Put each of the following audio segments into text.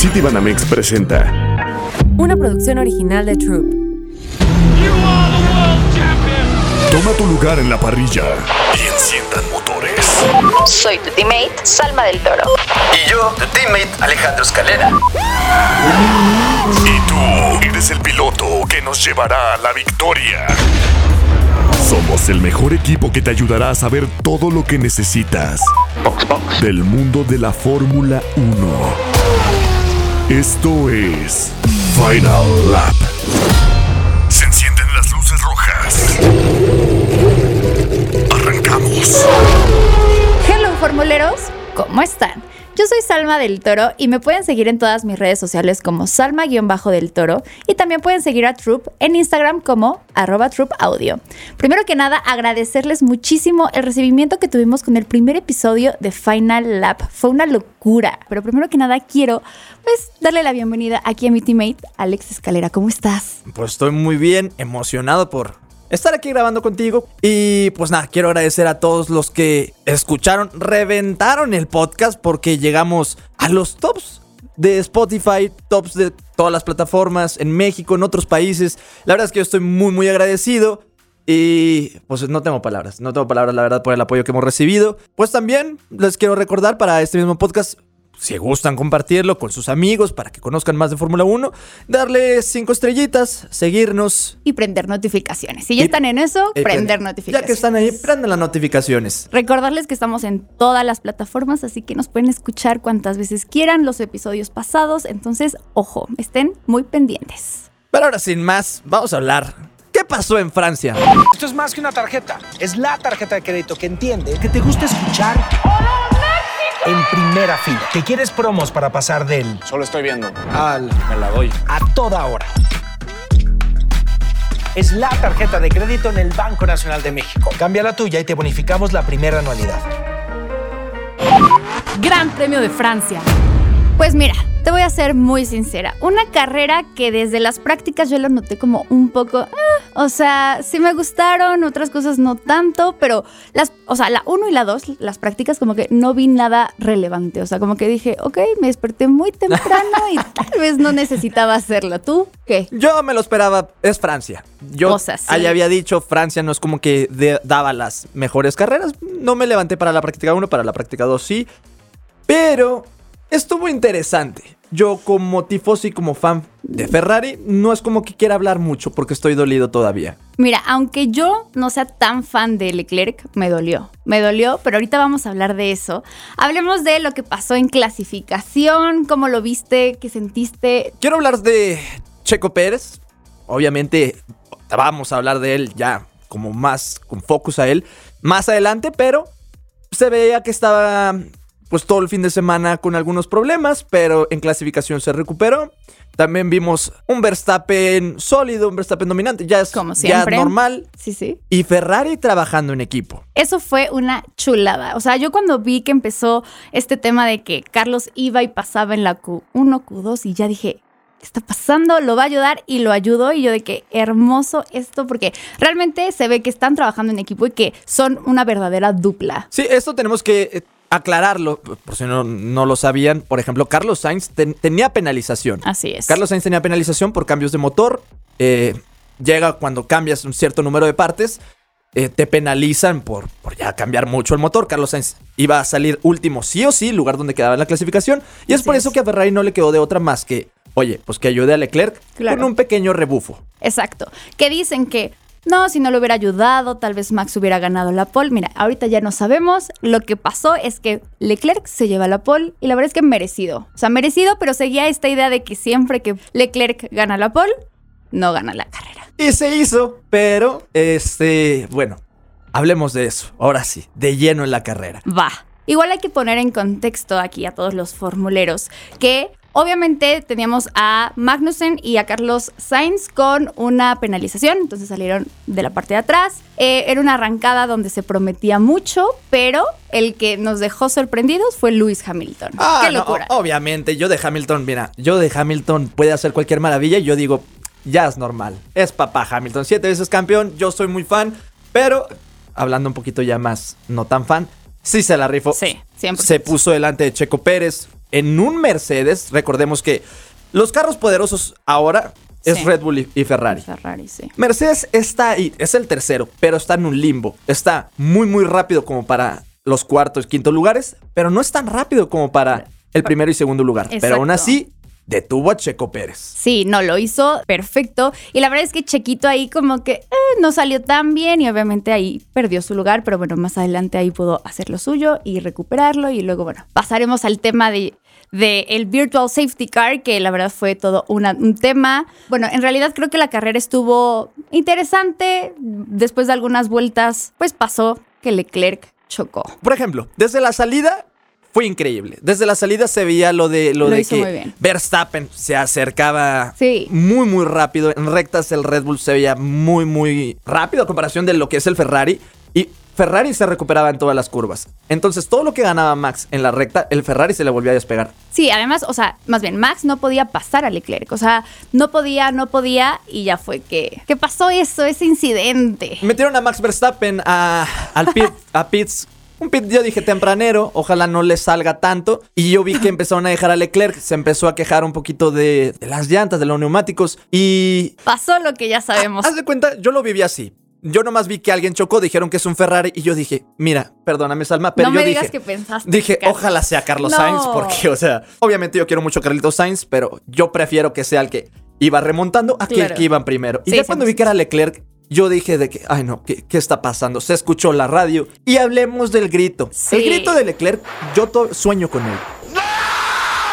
Citibanamex presenta Una producción original de Troop. Toma tu lugar en la parrilla y enciendan motores. Soy tu teammate, Salma del Toro. Y yo, tu teammate Alejandro Escalera. Y tú eres el piloto que nos llevará a la victoria. Somos el mejor equipo que te ayudará a saber todo lo que necesitas del mundo de la Fórmula 1. Esto es Final Lap. Se encienden las luces rojas. Arrancamos. Hello formuleros, ¿cómo están? Yo soy Salma del Toro y me pueden seguir en todas mis redes sociales como Salma-del Toro y también pueden seguir a Troop en Instagram como arroba Troop Audio. Primero que nada, agradecerles muchísimo el recibimiento que tuvimos con el primer episodio de Final Lap. Fue una locura, pero primero que nada quiero pues darle la bienvenida aquí a mi teammate Alex Escalera. ¿Cómo estás? Pues estoy muy bien, emocionado por estar aquí grabando contigo. Y pues nada, quiero agradecer a todos los que escucharon, reventaron el podcast porque llegamos a los tops de Spotify, tops de todas las plataformas en México, en otros países. La verdad es que yo estoy muy, muy agradecido. Y pues no tengo palabras, no tengo palabras la verdad por el apoyo que hemos recibido. Pues también les quiero recordar para este mismo podcast si gustan compartirlo con sus amigos para que conozcan más de Fórmula 1, darle cinco estrellitas, seguirnos. Y prender notificaciones. Si ya Y- están en eso, eh, prender Ya notificaciones. que están ahí, prendan las notificaciones. Recordarles que estamos en todas las plataformas, así que nos pueden escuchar cuantas veces quieran los episodios pasados. Entonces, ojo, estén muy pendientes. Pero ahora sin más, vamos a hablar. ¿Qué pasó en Francia? Esto es más que una tarjeta. Es la tarjeta de crédito que entiende que te gusta escuchar en primera fila. Que quieres promos para pasar del Solo estoy viendo. al me la doy a toda hora. Es la tarjeta de crédito en el Banco Nacional de México. Cambia la tuya y te bonificamos la primera anualidad. Gran Premio de Francia. Pues mira, te voy a ser muy sincera. Una carrera que desde las prácticas yo la noté como un poco. ah, o sea, sí me gustaron, otras cosas no tanto, pero las. O sea, la 1 y la 2, las prácticas, como que no vi nada relevante. O sea, como que dije, ok, me desperté muy temprano y tal vez no necesitaba hacerlo. ¿Tú qué? Yo me lo esperaba, es Francia. Yo O sea, sí. allá había dicho, Francia no es como que de- daba las mejores carreras. No me levanté para la práctica 1, para la práctica 2 sí. Pero estuvo interesante. Yo como tifosi y como fan de Ferrari, no es como que quiera hablar mucho porque estoy dolido todavía. Mira, aunque yo no sea tan fan de Leclerc, me dolió. Me dolió, pero ahorita vamos a hablar de eso. Hablemos de lo que pasó en clasificación, cómo lo viste, qué sentiste. Quiero hablar de Checo Pérez. Obviamente vamos a hablar de él ya como más con focus a él más adelante, pero se veía que estaba pues todo el fin de semana con algunos problemas, pero en clasificación se recuperó. También vimos un Verstappen sólido, un Verstappen dominante, ya es Como ya siempre. normal. Sí, sí. Y Ferrari trabajando en equipo. Eso fue una chulada. O sea, yo cuando vi que empezó este tema de que Carlos iba y pasaba en la Q1, Q2 y ya dije, ¿qué está pasando? Lo va a ayudar y lo ayudó y yo de que hermoso esto porque realmente se ve que están trabajando en equipo y que son una verdadera dupla. Sí, esto tenemos que eh, aclararlo, por si no, no lo sabían. Por ejemplo, Carlos Sainz ten- tenía penalización. Así es. Carlos Sainz tenía penalización por cambios de motor. eh, llega cuando cambias un cierto número de partes. eh, te penalizan por, por ya cambiar mucho el motor. Carlos Sainz iba a salir último sí o sí, lugar donde quedaba en la clasificación. Y es por es. eso que a Ferrari no le quedó de otra más que, oye, pues que ayude a Leclerc Claro. con un pequeño rebufo. Exacto. Que dicen que no, si no lo hubiera ayudado, tal vez Max hubiera ganado la pole. Mira, ahorita ya no sabemos. Lo que pasó es que Leclerc se lleva la pole y la verdad es que merecido. O sea, merecido, pero seguía esta idea de que siempre que Leclerc gana la pole, no gana la carrera. Y se hizo, pero, este, bueno, hablemos de eso. Ahora sí, de lleno en la carrera. Va. Igual hay que poner en contexto aquí a todos los formuleros que Obviamente teníamos a Magnussen y a Carlos Sainz con una penalización, entonces salieron de la parte de atrás. Eh, era una arrancada donde se prometía mucho, pero el que nos dejó sorprendidos fue Lewis Hamilton. Ah, ¡Qué no, locura! obviamente, yo de Hamilton, mira, yo de Hamilton puede hacer cualquier maravilla y yo digo, ya es normal. Es papá Hamilton, siete veces campeón, yo soy muy fan, pero hablando un poquito ya más, no tan fan, sí se la rifó. Sí, 100%. Se puso delante de Checo Pérez en un Mercedes. Recordemos que los carros poderosos ahora es Sí. Red Bull y, Ferrari. Ferrari, sí. Mercedes está ahí, es el tercero, pero está en un limbo. Está muy, muy rápido como para los cuartos, quinto lugares, pero no es tan rápido como para el primero y segundo lugar. Pero aún así, detuvo a Checo Pérez. Sí, no, lo hizo perfecto. Y la verdad es que Chequito ahí como que eh, no salió tan bien y obviamente ahí perdió su lugar, pero bueno, más adelante ahí pudo hacer lo suyo y recuperarlo. Y luego, bueno, pasaremos al tema de, de el Virtual Safety Car, que la verdad fue todo una- un tema. Bueno, en realidad creo que la carrera estuvo interesante. Después de algunas vueltas, pues pasó que Leclerc chocó. Por ejemplo, desde la salida fue increíble. Desde la salida se veía lo de lo, Lo de que. Verstappen se acercaba Sí. muy muy rápido. En rectas el Red Bull se veía muy muy rápido a comparación de lo que es el Ferrari y Ferrari se recuperaba en todas las curvas. Entonces, todo lo que ganaba Max en la recta, el Ferrari se le volvía a despegar. Sí, además, o sea, más bien, Max no podía pasar a Leclerc. O sea, no podía, no podía, y ya fue que. ¿Qué pasó eso, ese incidente? Metieron a Max Verstappen a, al pit, a pits. Un pit, yo dije tempranero, ojalá no le salga tanto. Y yo vi que empezaron a dejar a Leclerc, se empezó a quejar un poquito de, de las llantas, de los neumáticos. Y Pasó lo que ya sabemos. haz de cuenta, yo lo viví así. Yo nomás vi que alguien chocó, dijeron que es un Ferrari y yo dije, mira, perdóname Salma, pero no yo me dije, digas que pensaste. dije, ojalá sea Carlos No. Sainz, porque, o sea, obviamente yo quiero mucho a Carlitos Sainz, pero yo prefiero que sea el que iba remontando a que el Claro. que iban primero. Y Sí, ya cuando vi 100%. que era Leclerc, yo dije de que, ay no, ¿qué, qué está pasando? Se escuchó la radio y hablemos del grito. El grito de Leclerc, yo sueño con él.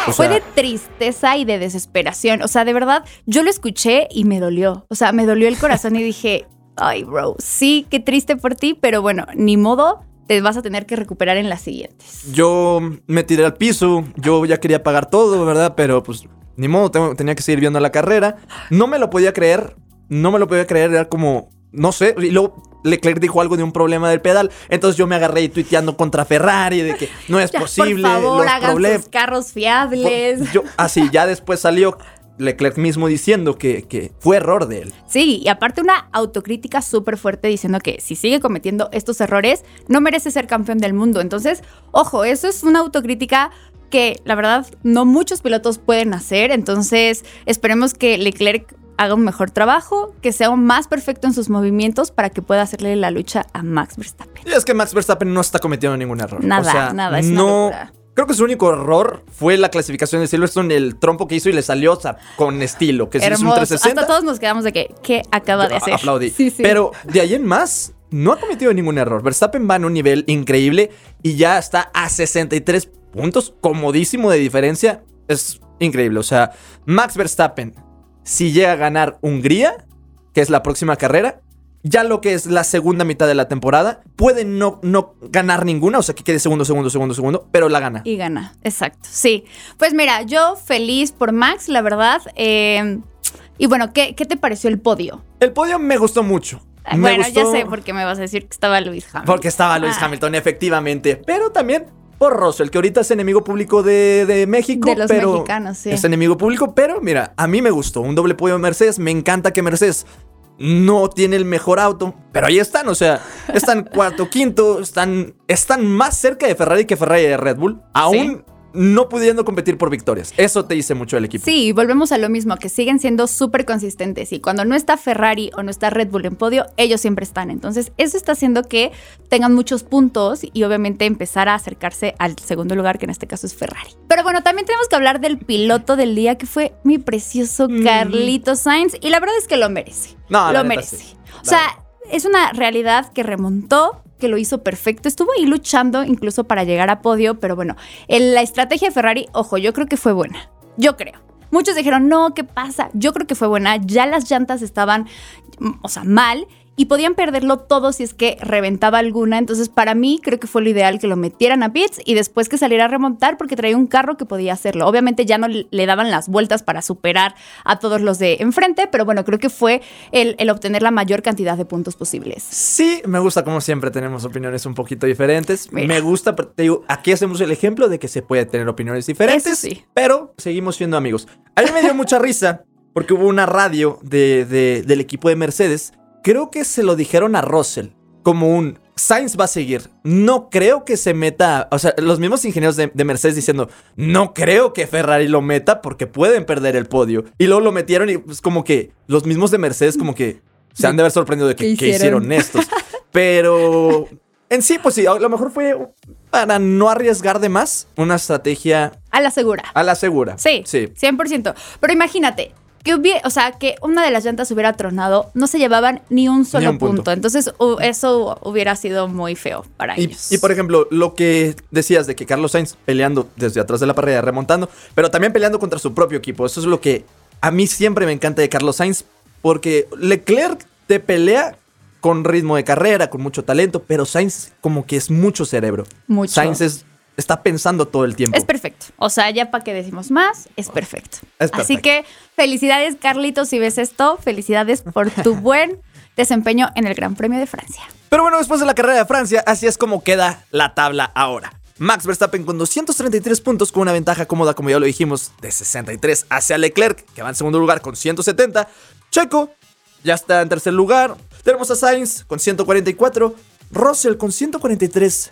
O Fue de tristeza y de desesperación. O sea, de verdad, yo lo escuché y me dolió. O sea, me dolió el corazón y dije, ay, bro, sí, qué triste por ti, pero bueno, ni modo, te vas a tener que recuperar en las siguientes. Yo me tiré al piso, yo ya quería pagar todo, ¿verdad? Pero pues ni modo, tengo- tenía que seguir viendo la carrera. No me lo podía creer, no me lo podía creer, era como, no sé, y luego Leclerc dijo algo de un problema del pedal, entonces yo me agarré y tuiteando contra Ferrari de que no es Ya, posible, por favor, los hagan sus carros fiables. Yo, así, ya después salió Leclerc mismo diciendo que, que fue error de él. Sí, y aparte una autocrítica súper fuerte diciendo que si sigue cometiendo estos errores, no merece ser campeón del mundo. Entonces, ojo, eso es una autocrítica que la verdad no muchos pilotos pueden hacer. Entonces, esperemos que Leclerc haga un mejor trabajo, que sea aún más perfecto en sus movimientos para que pueda hacerle la lucha a Max Verstappen. Y es que Max Verstappen no está cometiendo ningún error. Nada, O sea, nada, es una no. locura. Creo que su único error fue la clasificación de Silverstone, el trompo que hizo y le salió o sea, con estilo, que se hizo un Hermoso. 360. Hasta todos nos quedamos de que, ¿qué acaba de hacer? Aplaudí. Sí, sí. Pero de ahí en más, no ha cometido ningún error. Verstappen va en un nivel increíble y ya está a 63 puntos, comodísimo de diferencia. Es increíble. O sea, Max Verstappen, si llega a ganar Hungría, que es la próxima carrera, ya lo que es la segunda mitad de la temporada, puede no, no ganar ninguna, o sea, que quede segundo, segundo, segundo, segundo, pero la gana. Y gana, exacto, sí. Pues mira, yo feliz por Max, la verdad. eh, y bueno, ¿qué, ¿qué te pareció el podio? El podio me gustó mucho. Me bueno, ya sé por qué me vas a decir que estaba Luis Hamilton. Porque estaba Lewis Ah. Hamilton, efectivamente. Pero también por Russell, que ahorita es enemigo público de, de México. De los pero mexicanos, sí. Es enemigo público, pero mira, a mí me gustó. Un doble podio de Mercedes. Me encanta que Mercedes no tiene el mejor auto. Pero ahí están, o sea, están cuarto, quinto. Están, están más cerca de Ferrari que Ferrari de Red Bull. Aún no pudiendo competir por victorias. Eso te dice mucho el equipo. Sí, volvemos a lo mismo, que siguen siendo súper consistentes y cuando no está Ferrari o no está Red Bull en podio, ellos siempre están. Entonces, eso está haciendo que tengan muchos puntos y obviamente empezar a acercarse al segundo lugar, que en este caso es Ferrari. Pero bueno, también tenemos que hablar del piloto del día, que fue mi precioso Carlito Sainz, y la verdad es que lo merece. Mm. No, lo merece. sí. O sea, es una realidad que remontó, que lo hizo perfecto. Estuvo ahí luchando incluso para llegar a podio, pero bueno, la estrategia de Ferrari, ojo, yo creo que fue buena. Yo creo. Muchos dijeron, no, ¿qué pasa? Yo creo que fue buena. Ya las llantas estaban, o sea, mal. Y podían perderlo todo si es que reventaba alguna. Entonces, para mí, creo que fue lo ideal que lo metieran a pits y después que saliera a remontar porque traía un carro que podía hacerlo. Obviamente ya no le daban las vueltas para superar a todos los de enfrente, pero bueno, creo que fue el, el obtener la mayor cantidad de puntos posibles. Sí, me gusta como siempre tenemos opiniones un poquito diferentes. Mira. Me gusta, pero te digo, aquí hacemos el ejemplo de que se puede tener opiniones diferentes, sí. pero seguimos siendo amigos. A mí me dio mucha risa porque hubo una radio de, de- del equipo de Mercedes. Creo que se lo dijeron a Russell como un Sainz va a seguir. No creo que se meta. O sea, los mismos ingenieros de, de Mercedes diciendo, no creo que Ferrari lo meta porque pueden perder el podio. Y luego lo metieron y pues como que los mismos de Mercedes como que se han de haber sorprendido de que, ¿Qué que hicieron? hicieron estos. Pero en sí, pues sí, a lo mejor fue para no arriesgar de más una estrategia A la segura. a la segura. Sí, Sí. 100%. Pero imagínate, que hubiera, o sea, que una de las llantas hubiera tronado, no se llevaban ni un solo un punto. punto. Entonces, eso hubiera sido muy feo para Y, ellos. y, por ejemplo, lo que decías de que Carlos Sainz peleando desde atrás de la parrilla, remontando, pero también peleando contra su propio equipo. Eso es lo que a mí siempre me encanta de Carlos Sainz, porque Leclerc te pelea con ritmo de carrera, con mucho talento, pero Sainz como que es mucho cerebro. Mucho. Sainz es- está pensando todo el tiempo. Es perfecto. O sea, ya para que decimos más, es perfecto. Es Así que felicidades, Carlitos, si ves esto. Felicidades por tu buen desempeño en el Gran Premio de Francia. Pero bueno, después de la carrera de Francia, así es como queda la tabla ahora. Max Verstappen con 233 puntos con una ventaja cómoda, como ya lo dijimos, de 63 hacia Leclerc, que va en segundo lugar con 170. Checo ya está en tercer lugar. Tenemos a Sainz con 144. Russell con 143.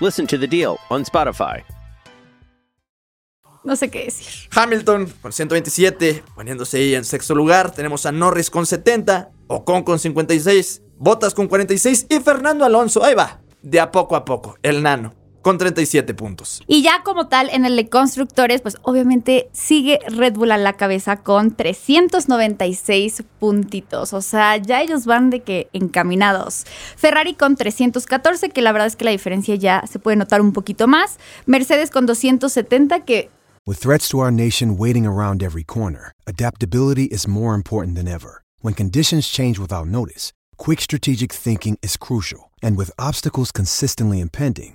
Listen to The Deal on Spotify. No sé qué decir. Hamilton con 127, poniéndose ahí en sexto lugar. Tenemos a Norris con 70, Ocon con 56, Bottas con 46 y Fernando Alonso, ahí va, de a poco a poco, el nano, con 37 puntos. Y ya como tal, en el de constructores, pues obviamente sigue Red Bull a la cabeza con 396 puntitos. O sea, ya ellos van de que encaminados. Ferrari con 314, que la verdad es que la diferencia ya se puede notar un poquito más. Mercedes con 270, que With threats to our nation waiting around every corner, adaptability is more important than ever. When conditions change without notice, quick strategic thinking is crucial. And with obstacles consistently impending,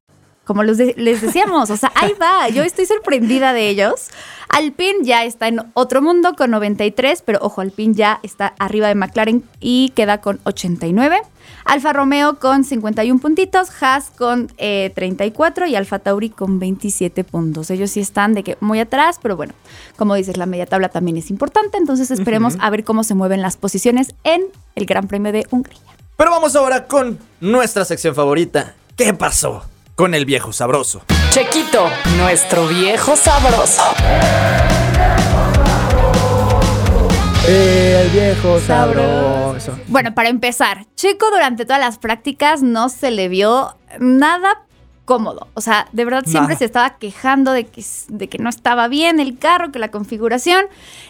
como los de- les decíamos, o sea, ahí va, yo estoy sorprendida de ellos. Alpine ya está en otro mundo con 93, pero ojo, Alpine ya está arriba de McLaren y queda con 89. Alfa Romeo con 51 puntitos, Haas con eh, 34 y Alfa Tauri con 27 puntos. Ellos sí están de que muy atrás, pero bueno, como dices, la media tabla también es importante, entonces esperemos a ver cómo se mueven las posiciones en el Gran Premio de Hungría. Pero vamos ahora con nuestra sección favorita. ¿Qué pasó con el viejo sabroso? Chequito, nuestro viejo sabroso. El viejo sabroso. Bueno, para empezar, Checo durante todas las prácticas no se le vio nada cómodo. O sea, de verdad siempre Nada. se estaba quejando de que, de que no estaba bien el carro, que la configuración.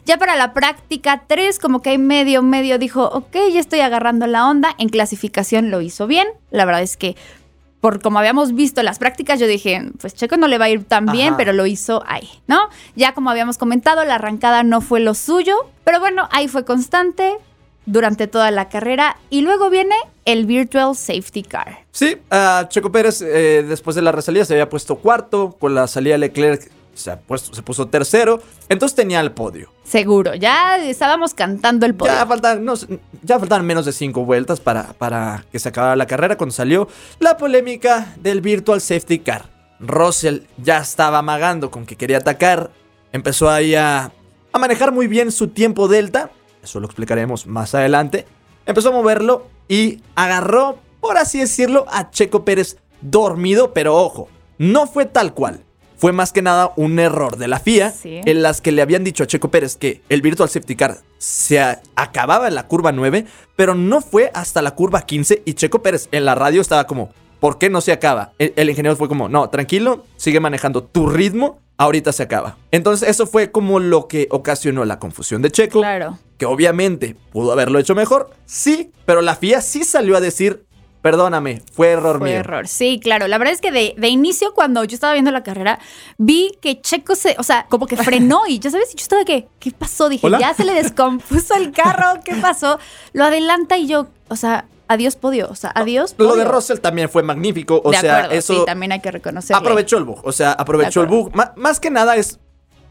Ya para la práctica 3, como que hay medio, medio dijo, ok, ya estoy agarrando la onda. En clasificación lo hizo bien. La verdad es que, por como habíamos visto las prácticas, yo dije, pues Checo no le va a ir tan bien, pero lo hizo ahí, ¿no? Ya como habíamos comentado, la arrancada no fue lo suyo, pero bueno, ahí fue constante durante toda la carrera y luego viene el Virtual Safety Car. Sí, a Checo Pérez eh, después de la resalida se había puesto cuarto, con la salida Leclerc se, puso tercero, entonces tenía el podio. Seguro, ya estábamos cantando el podio. Ya no faltan menos de cinco vueltas para, para que se acabara la carrera cuando salió la polémica del Virtual Safety Car. Russell ya estaba amagando con que quería atacar, empezó ahí a, a manejar muy bien su tiempo delta, eso lo explicaremos más adelante, empezó a moverlo y agarró, por así decirlo, a Checo Pérez dormido, pero ojo, no fue tal cual. Fue más que nada un error de la FIA Sí. en las que le habían dicho a Checo Pérez que el Virtual Safety Car se acababa en la curva 9, pero no fue hasta la curva 15 y Checo Pérez en la radio estaba como, ¿por qué no se acaba? El, el ingeniero fue como, no, tranquilo, sigue manejando tu ritmo, ahorita se acaba. Entonces eso fue como lo que ocasionó la confusión de Checo, Claro. que obviamente pudo haberlo hecho mejor, sí, pero la FIA sí salió a decir, perdóname, fue error Fue mío. error. Sí, claro. La verdad es que de, de inicio, cuando yo estaba viendo la carrera, vi que Checo se, o sea, como que frenó y ya sabes, y yo estaba que, ¿qué pasó? Dije, ¿Hola? ya se le descompuso el carro, ¿qué pasó? Lo adelanta y yo, o sea, adiós podio, o sea, adiós. Lo de. Russell también fue magnífico, o de sea, acuerdo, eso sí, también hay que reconocerlo. aprovechó el bug, o sea, aprovechó el bug. Más que nada es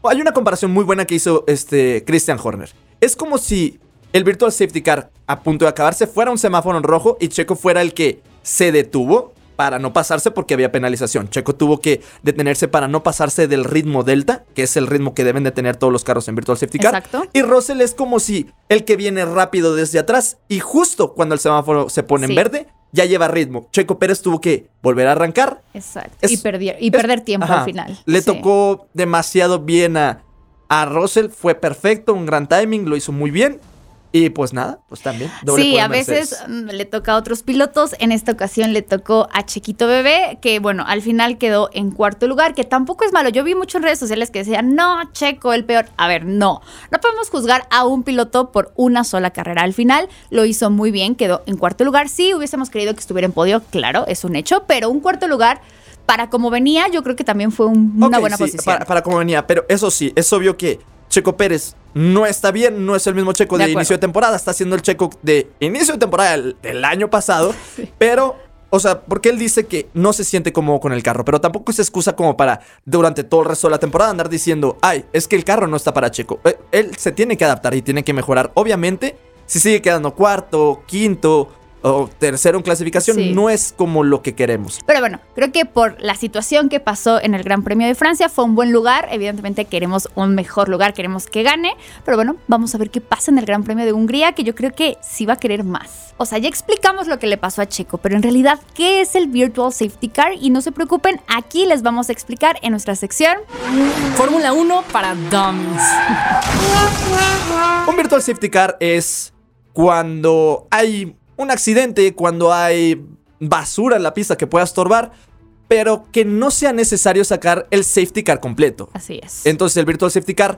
hay una comparación muy buena que hizo este Christian Horner. Es como si el Virtual Safety Car a punto de acabarse fuera un semáforo en rojo y Checo fuera el que se detuvo para no pasarse porque había penalización. Checo tuvo que detenerse para no pasarse del ritmo delta, que es el ritmo que deben de tener todos los carros en Virtual Safety Car. Exacto. Y Russell es como si el que viene rápido desde atrás y justo cuando el semáforo se pone Sí. en verde, ya lleva ritmo. Checo Pérez tuvo que volver a arrancar. Exacto. Es- y, perdi- y es- perder tiempo ajá, al final. Le Sí. tocó demasiado bien a, a Russell, fue perfecto, un gran timing, lo hizo muy bien. Y pues nada, pues también. doble Sí, a veces mm, le toca a otros pilotos. En esta ocasión le tocó a Chequito Bebé, que bueno, al final quedó en cuarto lugar, que tampoco es malo. Yo vi muchas redes sociales que decían, no, Checo, el peor. A ver, no. No podemos juzgar a un piloto por una sola carrera. Al final lo hizo muy bien, quedó en cuarto lugar. Sí, hubiésemos querido que estuviera en podio, claro, es un hecho, pero un cuarto lugar, para como venía, yo creo que también fue un- una buena sí, posición. Para, para cómo venía, pero eso sí, es obvio que Checo Pérez no está bien, no es el mismo Checo De inicio de temporada, está siendo el Checo de inicio de temporada del, del año pasado, pero, o sea, porque él dice que no se siente cómodo con el carro, pero tampoco es excusa como para durante todo el resto de la temporada andar diciendo, ay, es que el carro no está para Checo. Eh, Él se tiene que adaptar y tiene que mejorar. Obviamente, si sigue quedando cuarto, quinto o tercero en clasificación, Sí. no es como lo que queremos. Pero bueno, creo que por la situación que pasó en el Gran Premio de Francia fue un buen lugar. Evidentemente queremos un mejor lugar, queremos que gane. Pero bueno, vamos a ver qué pasa en el Gran Premio de Hungría, que yo creo que sí va a querer más. O sea, ya explicamos lo que le pasó a Checo, pero en realidad, ¿qué es el Virtual Safety Car? Y no se preocupen, aquí les vamos a explicar en nuestra sección. Fórmula 1 para dummies. Un virtual safety car es cuando hay un accidente, cuando hay basura en la pista que pueda estorbar, pero que no sea necesario sacar el safety car completo. Así es. Entonces el virtual safety car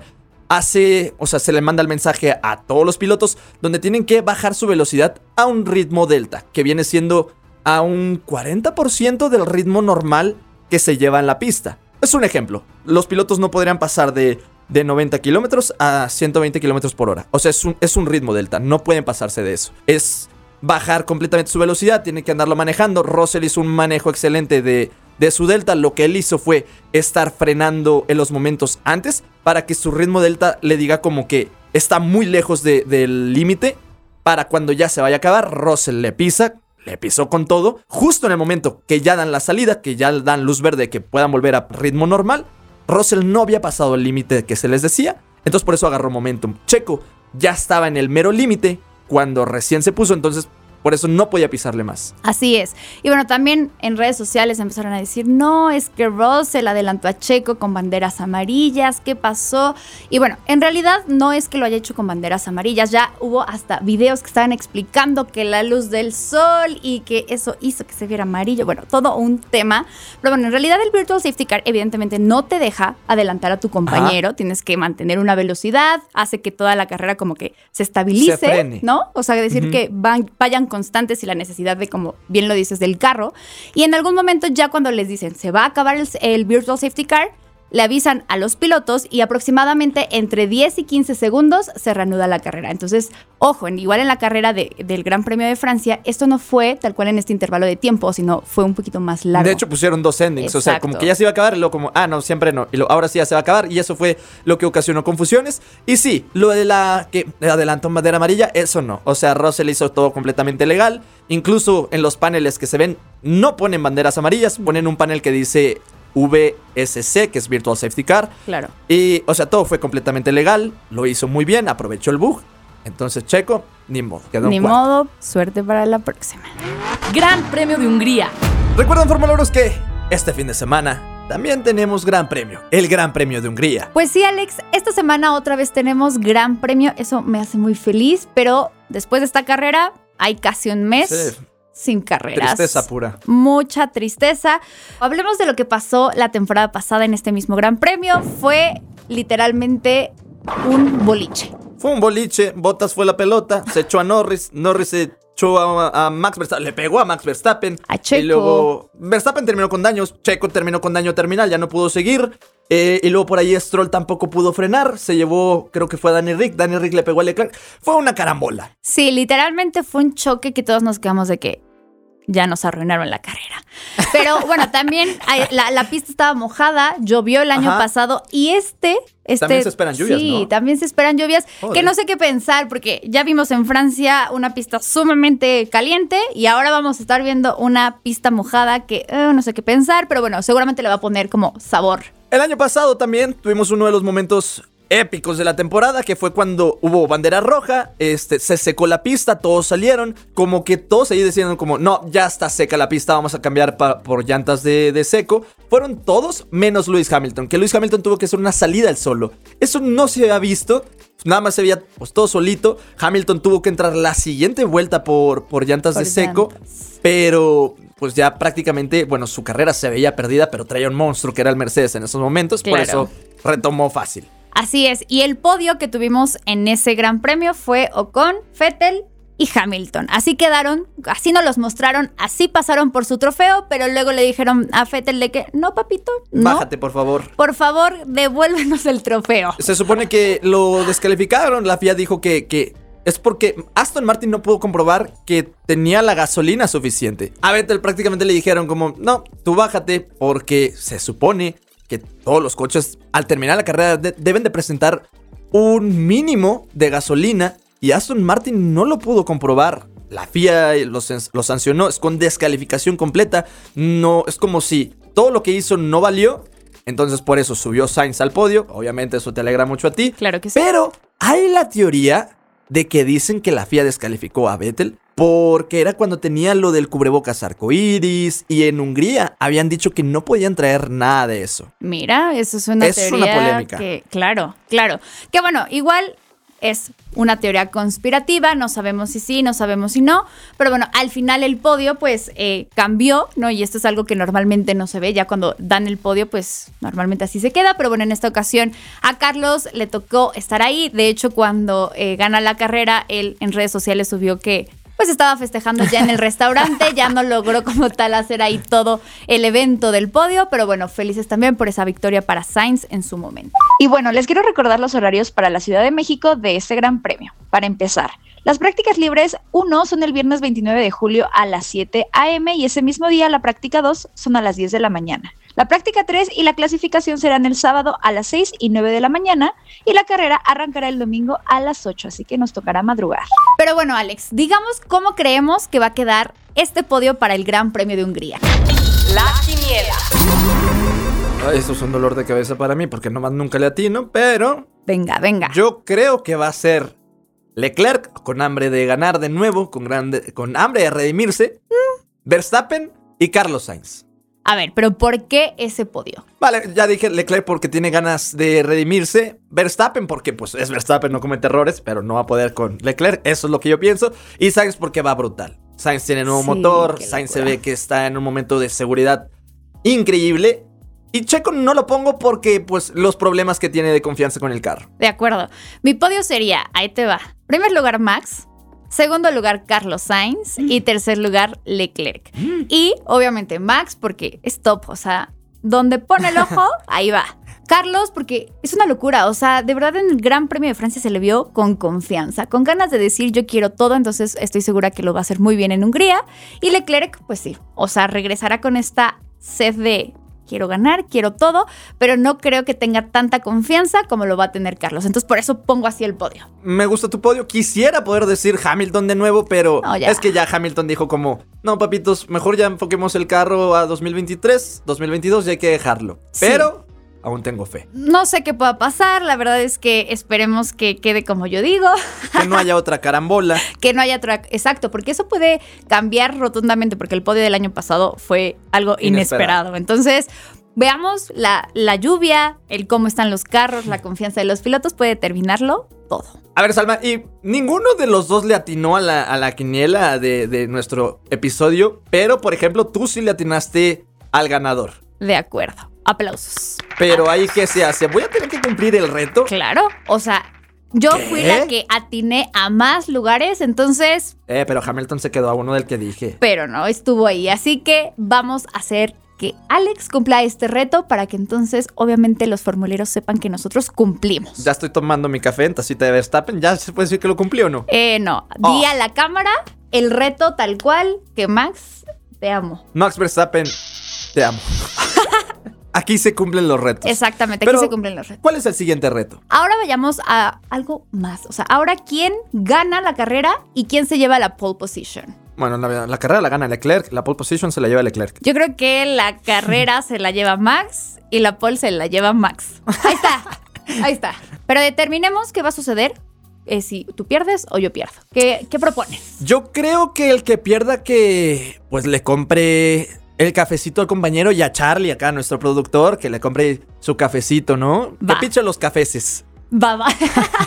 hace, o sea, se le manda el mensaje a todos los pilotos donde tienen que bajar su velocidad a un ritmo delta, que viene siendo a un 40% del ritmo normal que se lleva en la pista. Es un ejemplo. Los pilotos no podrían pasar de, de 90 kilómetros a 120 kilómetros por hora. O sea, es un, es un ritmo delta. No pueden pasarse de eso. Es bajar completamente su velocidad. Tienen que andarlo manejando. Russell hizo un manejo excelente de, de su delta. Lo que él hizo fue estar frenando en los momentos antes para que su ritmo delta le diga como que está muy lejos de- del límite. Para cuando ya se vaya a acabar, Russell le pisa, le pisó con todo. Justo en el momento que ya dan la salida, que ya dan luz verde, que puedan volver a ritmo normal, Russell no había pasado el límite que se les decía. Entonces por eso agarró momentum. Checo ya estaba en el mero límite cuando recién se puso, entonces por eso no podía pisarle más. Así es. Y bueno, también en redes sociales empezaron a decir, no, es que Russell adelantó a Checo con banderas amarillas, ¿qué pasó? Y bueno, en realidad no es que lo haya hecho con banderas amarillas, ya hubo hasta videos que estaban explicando que la luz del sol y que eso hizo que se viera amarillo, bueno, todo un tema. Pero bueno, en realidad el Virtual Safety Car evidentemente no te deja adelantar a tu compañero, tienes que mantener una velocidad, hace que toda la carrera como que se estabilice, Se. ¿no? O sea, decir que van, vayan constantes y la necesidad de, como bien lo dices, del carro. Y en algún momento ya cuando les dicen se va a acabar el, el Virtual Safety Car, le avisan a los pilotos y aproximadamente entre 10 y 15 segundos se reanuda la carrera. Entonces, ojo, igual en la carrera de- del Gran Premio de Francia, esto no fue tal cual en este intervalo de tiempo, sino fue un poquito más largo. De hecho, pusieron dos endings. O sea, como que ya se iba a acabar y luego como, ah, no, siempre no. Y lo, ahora sí ya se va a acabar. Y eso fue lo que ocasionó confusiones. Y sí, lo de la que adelantó bandera amarilla, eso no. O sea, Russell hizo todo completamente legal. Incluso en los paneles que se ven, no ponen banderas amarillas, ponen un panel que dice VSC, que es Virtual Safety Car. Claro. Y, o sea, todo fue completamente legal, lo hizo muy bien, aprovechó el bug. Entonces, Checo, ni modo. Quedó Ni modo, suerte para la próxima. Gran Premio de Hungría. Recuerden, formuleros, que este fin de semana también tenemos Gran Premio, el Gran Premio de Hungría. Pues sí, Alex, esta semana otra vez tenemos gran premio. Eso me hace muy feliz, pero después de esta carrera hay casi un mes Sí. Sin carreras. Tristeza pura. Mucha tristeza. Hablemos de lo que pasó la temporada pasada en este mismo gran premio. Fue literalmente un boliche. Fue un boliche, Bottas fue la pelota, se echó a Norris, Norris se echó a, a Max Verstappen, le pegó a Max Verstappen. A Checo. Y luego Verstappen terminó con daños, Checo terminó con daño terminal, ya no pudo seguir. Eh, y luego por ahí Stroll tampoco pudo frenar, se llevó, creo que fue a Danny Rick, Danny Rick le pegó a Leclerc. Fue una carambola. Sí, literalmente fue un choque que todos nos quedamos de que ya nos arruinaron la carrera. Pero bueno, también la, la pista estaba mojada, llovió el año Ajá. pasado y este, este... También se esperan lluvias, Sí, ¿no? también se esperan lluvias, Joder. que no sé qué pensar porque ya vimos en Francia una pista sumamente caliente y ahora vamos a estar viendo una pista mojada que eh, no sé qué pensar, pero bueno, seguramente le va a poner como sabor. El año pasado también tuvimos uno de los momentos épicos de la temporada, que fue cuando hubo bandera roja, este, se secó la pista, todos salieron, como que todos ahí decían como, no, ya está seca la pista, vamos a cambiar por llantas de, de seco. Fueron todos menos Lewis Hamilton, que Lewis Hamilton tuvo que hacer una salida al solo. Eso no se había visto, nada más se veía pues todo solito. Hamilton tuvo que entrar la siguiente vuelta por, por llantas Por de seco, llantas. pero pues ya prácticamente, bueno, su carrera se veía perdida, pero traía un monstruo que era el Mercedes en esos momentos, por eso retomó fácil. Así es, y el podio que tuvimos en ese gran premio fue Ocon, Vettel y Hamilton. Así quedaron, así nos los mostraron, así pasaron por su trofeo, pero luego le dijeron a Vettel de que, no papito, no, Bájate, por favor. por favor, devuélvenos el trofeo. Se supone que lo descalificaron. La FIA dijo que, que es porque Aston Martin no pudo comprobar que tenía la gasolina suficiente. A Vettel prácticamente le dijeron como, no, tú bájate porque se supone que todos los coches al terminar la carrera de- deben de presentar un mínimo de gasolina y Aston Martin no lo pudo comprobar. La FIA lo, san- lo sancionó, es con descalificación completa. No, es como si todo lo que hizo no valió. Entonces por eso subió Sainz al podio. Obviamente eso te alegra mucho a ti. Claro que sí. Pero hay la teoría de que dicen que la FIA descalificó a Vettel porque era cuando tenía lo del cubrebocas arcoíris y en Hungría habían dicho que no podían traer nada de eso. Mira, eso es una Es una teoría polémica. que, claro, claro. Que bueno, igual es una teoría conspirativa, no sabemos si sí, no sabemos si no, pero bueno, al final el podio pues eh, cambió, ¿no? Y esto es algo que normalmente no se ve, ya cuando dan el podio pues normalmente así se queda, pero bueno, en esta ocasión a Carlos le tocó estar ahí, de hecho cuando eh, gana la carrera, él en redes sociales subió que pues estaba festejando ya en el restaurante, ya no logró como tal hacer ahí todo el evento del podio, pero bueno, felices también por esa victoria para Sainz en su momento. Y bueno, les quiero recordar los horarios para la Ciudad de México de este Gran Premio. Para empezar, las prácticas libres 1 son el viernes 29 de julio a las 7 a.m. y ese mismo día la práctica 2 son a las 10 de la mañana. La práctica 3 y la clasificación serán el sábado a las 6 y 9 de la mañana y la carrera arrancará el domingo a las 8, así que nos tocará madrugar. Pero bueno, Alex, digamos cómo creemos que va a quedar este podio para el Gran Premio de Hungría. La quiniela. Esto es un dolor de cabeza para mí porque nomás nunca le atino, pero Venga, venga. yo creo que va a ser Leclerc con hambre de ganar de nuevo, con, grande, con hambre de redimirse, Verstappen y Carlos Sainz. A ver, pero ¿por qué ese podio? Vale, ya dije Leclerc porque tiene ganas de redimirse. Verstappen porque pues es Verstappen, no comete errores, pero no va a poder con Leclerc. Eso es lo que yo pienso. Y Sainz porque va brutal. Sainz tiene nuevo Sí, motor. Sainz se ve que está en un momento de seguridad increíble. Y Checo no lo pongo porque pues los problemas que tiene de confianza con el carro. De acuerdo. Mi podio sería, ahí te va. Primer lugar, Max. Segundo lugar, Carlos Sainz. Y tercer lugar, Leclerc. Y obviamente Max, porque es top. O sea, donde pone el ojo, ahí va. Carlos, porque es una locura. O sea, de verdad en el Gran Premio de Francia se le vio con confianza, con ganas de decir yo quiero todo. Entonces estoy segura que lo va a hacer muy bien en Hungría. Y Leclerc, pues sí. O sea, regresará con esta sed de quiero ganar, quiero todo, pero no creo que tenga tanta confianza como lo va a tener Carlos. Entonces por eso pongo así el podio. Me gusta tu podio. Quisiera poder decir Hamilton de nuevo, pero No, es que ya Hamilton dijo como, no, papitos, mejor ya enfoquemos el carro a 2023, 2022 y hay que dejarlo. Sí. Pero aún tengo fe. No sé qué pueda pasar, la verdad es que esperemos que quede como yo digo, Que no haya otra carambola. que no haya track exacto, porque eso puede cambiar rotundamente, porque el podio del año pasado fue algo Inesperado. inesperado. Entonces, veamos la, la lluvia, el cómo están los carros, la confianza de los pilotos, puede determinarlo todo. A ver, Salma, y ninguno de los dos le atinó a la, a la quiniela de, de nuestro episodio, pero por ejemplo, tú sí le atinaste al ganador. De acuerdo. Aplausos. Pero ahí, ¿qué se hace? ¿Voy a tener que cumplir el reto? Claro, o sea, yo ¿Qué? fui la que atiné a más lugares, entonces, Eh, pero Hamilton se quedó a uno del que dije. pero no estuvo ahí. Así que vamos a hacer que Alex cumpla este reto para que entonces, obviamente, los formuleros sepan que nosotros cumplimos. Ya estoy tomando mi café en tacita de Verstappen. ¿Ya se puede decir que lo cumplí o no? Eh, no, Oh. di a la cámara el reto tal cual que Max, te amo. Max Verstappen, te amo. Aquí se cumplen los retos. Exactamente, aquí Pero, se cumplen los retos. ¿Cuál es el siguiente reto? Ahora vayamos a algo más. O sea, ahora quién gana la carrera y quién se lleva la pole position. Bueno, la, la carrera la gana Leclerc, la pole position se la lleva Leclerc. Yo creo que la carrera se la lleva Max y la pole se la lleva Max. Ahí está, ahí está. Pero determinemos qué va a suceder eh, si tú pierdes o yo pierdo. ¿Qué, qué propones? Yo creo que el que pierda que pues le compre el cafecito al compañero y a Charlie acá, nuestro productor, que le compre su cafecito, ¿no? Va. Que los cafeces. Va, va.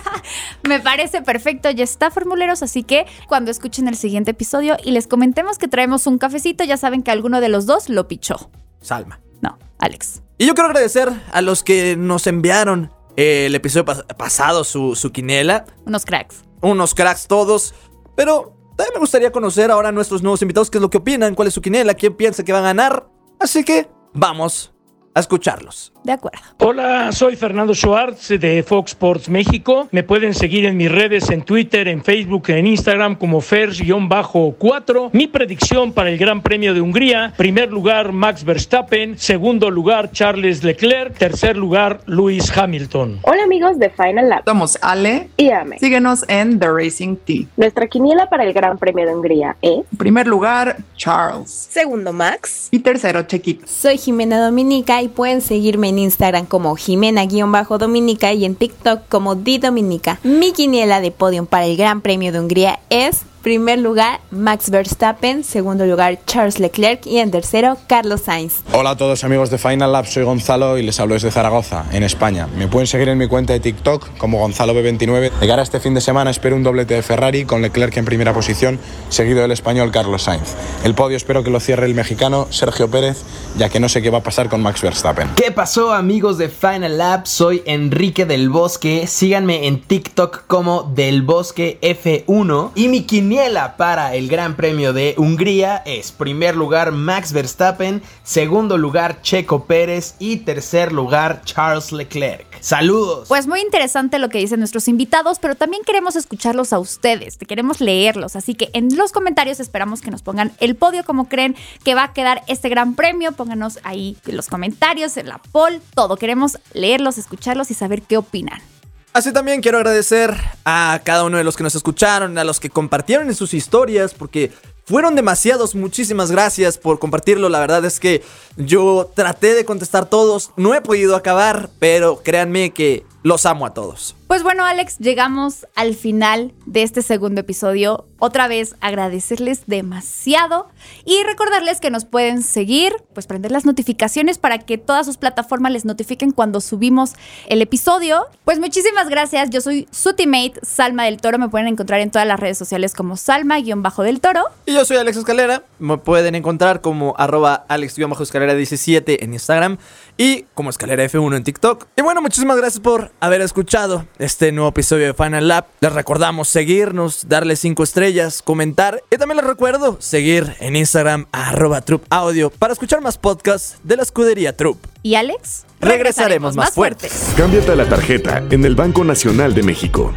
Me parece perfecto, ya está, formuleros. Así que cuando escuchen el siguiente episodio y les comentemos que traemos un cafecito, ya saben que alguno de los dos lo pichó. Salma. No, Alex. Y yo quiero agradecer a los que nos enviaron eh, el episodio pas- pasado, su, su quinela. Unos cracks. Unos cracks todos. Pero también me gustaría conocer ahora a nuestros nuevos invitados qué es lo que opinan, cuál es su quinela, quién piensa que va a ganar. Así que vamos a escucharlos. De acuerdo. Hola, soy Fernando Schwartz de Fox Sports México. Me pueden seguir en mis redes, en Twitter, en Facebook, en Instagram como Fers-4. Mi predicción para el Gran Premio de Hungría, primer lugar Max Verstappen, segundo lugar Charles Leclerc, tercer lugar Lewis Hamilton. Hola amigos de Final Lap. Somos Ale y Ame. Síguenos en The Racing Tea. Nuestra quiniela para el Gran Premio de Hungría es En primer lugar, Charles. Segundo, Max. Y tercero, Chequito. Soy Jimena Dominica y pueden seguirme en Instagram como Jimena-Dominica y en TikTok como Di Dominica. Mi quiniela de podium para el Gran Premio de Hungría es primer lugar Max Verstappen, segundo lugar Charles Leclerc y en tercero Carlos Sainz. Hola a todos amigos de Final Lab, soy Gonzalo y les hablo desde Zaragoza, en España. Me pueden seguir en mi cuenta de TikTok como GonzaloB29. De cara a este fin de semana espero un doblete de Ferrari con Leclerc en primera posición, seguido del español Carlos Sainz. El podio espero que lo cierre el mexicano Sergio Pérez, ya que no sé qué va a pasar con Max Verstappen. ¿Qué pasó amigos de Final Lab? Soy Enrique del Bosque. Síganme en TikTok como del Bosque F1. Y mi quiniela para el Gran Premio de Hungría es primer lugar Max Verstappen, segundo lugar Checo Pérez y tercer lugar Charles Leclerc. Saludos. Pues muy interesante lo que dicen nuestros invitados, pero también queremos escucharlos a ustedes, queremos leerlos, así que en los comentarios esperamos que nos pongan el podio, como creen que va a quedar este gran premio, pónganos ahí en los comentarios, en la poll, todo, queremos leerlos, escucharlos y saber qué opinan. Así también quiero agradecer a cada uno de los que nos escucharon, a los que compartieron en sus historias, porque fueron demasiados. Muchísimas gracias por compartirlo. La verdad es que yo traté de contestar todos. No he podido acabar, pero créanme que los amo a todos. Pues bueno, Alex, llegamos al final de este segundo episodio. Otra vez agradecerles demasiado y recordarles que nos pueden seguir, pues prender las notificaciones para que todas sus plataformas les notifiquen cuando subimos el episodio. Pues muchísimas gracias. Yo soy su teammate Salma del Toro. Me pueden encontrar en todas las redes sociales como Salma-del Toro. Y yo soy Alex Escalera. Me pueden encontrar como arroba alex-escalera17 en Instagram y como escalera F1 en TikTok. Y bueno, muchísimas gracias por haber escuchado este nuevo episodio de Final Lap. Les recordamos seguirnos, darle 5 estrellas, comentar y también les recuerdo seguir en Instagram arroba Troop Audio para escuchar más podcasts de la escudería Troop. Y Alex, regresaremos, más fuertes. Cámbiate la tarjeta en el Banco Nacional de México.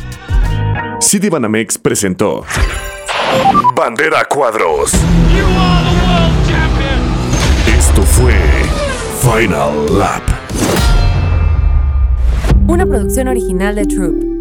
Citibanamex presentó Bandera Cuadros. Final Lap. Una producción original de Troop.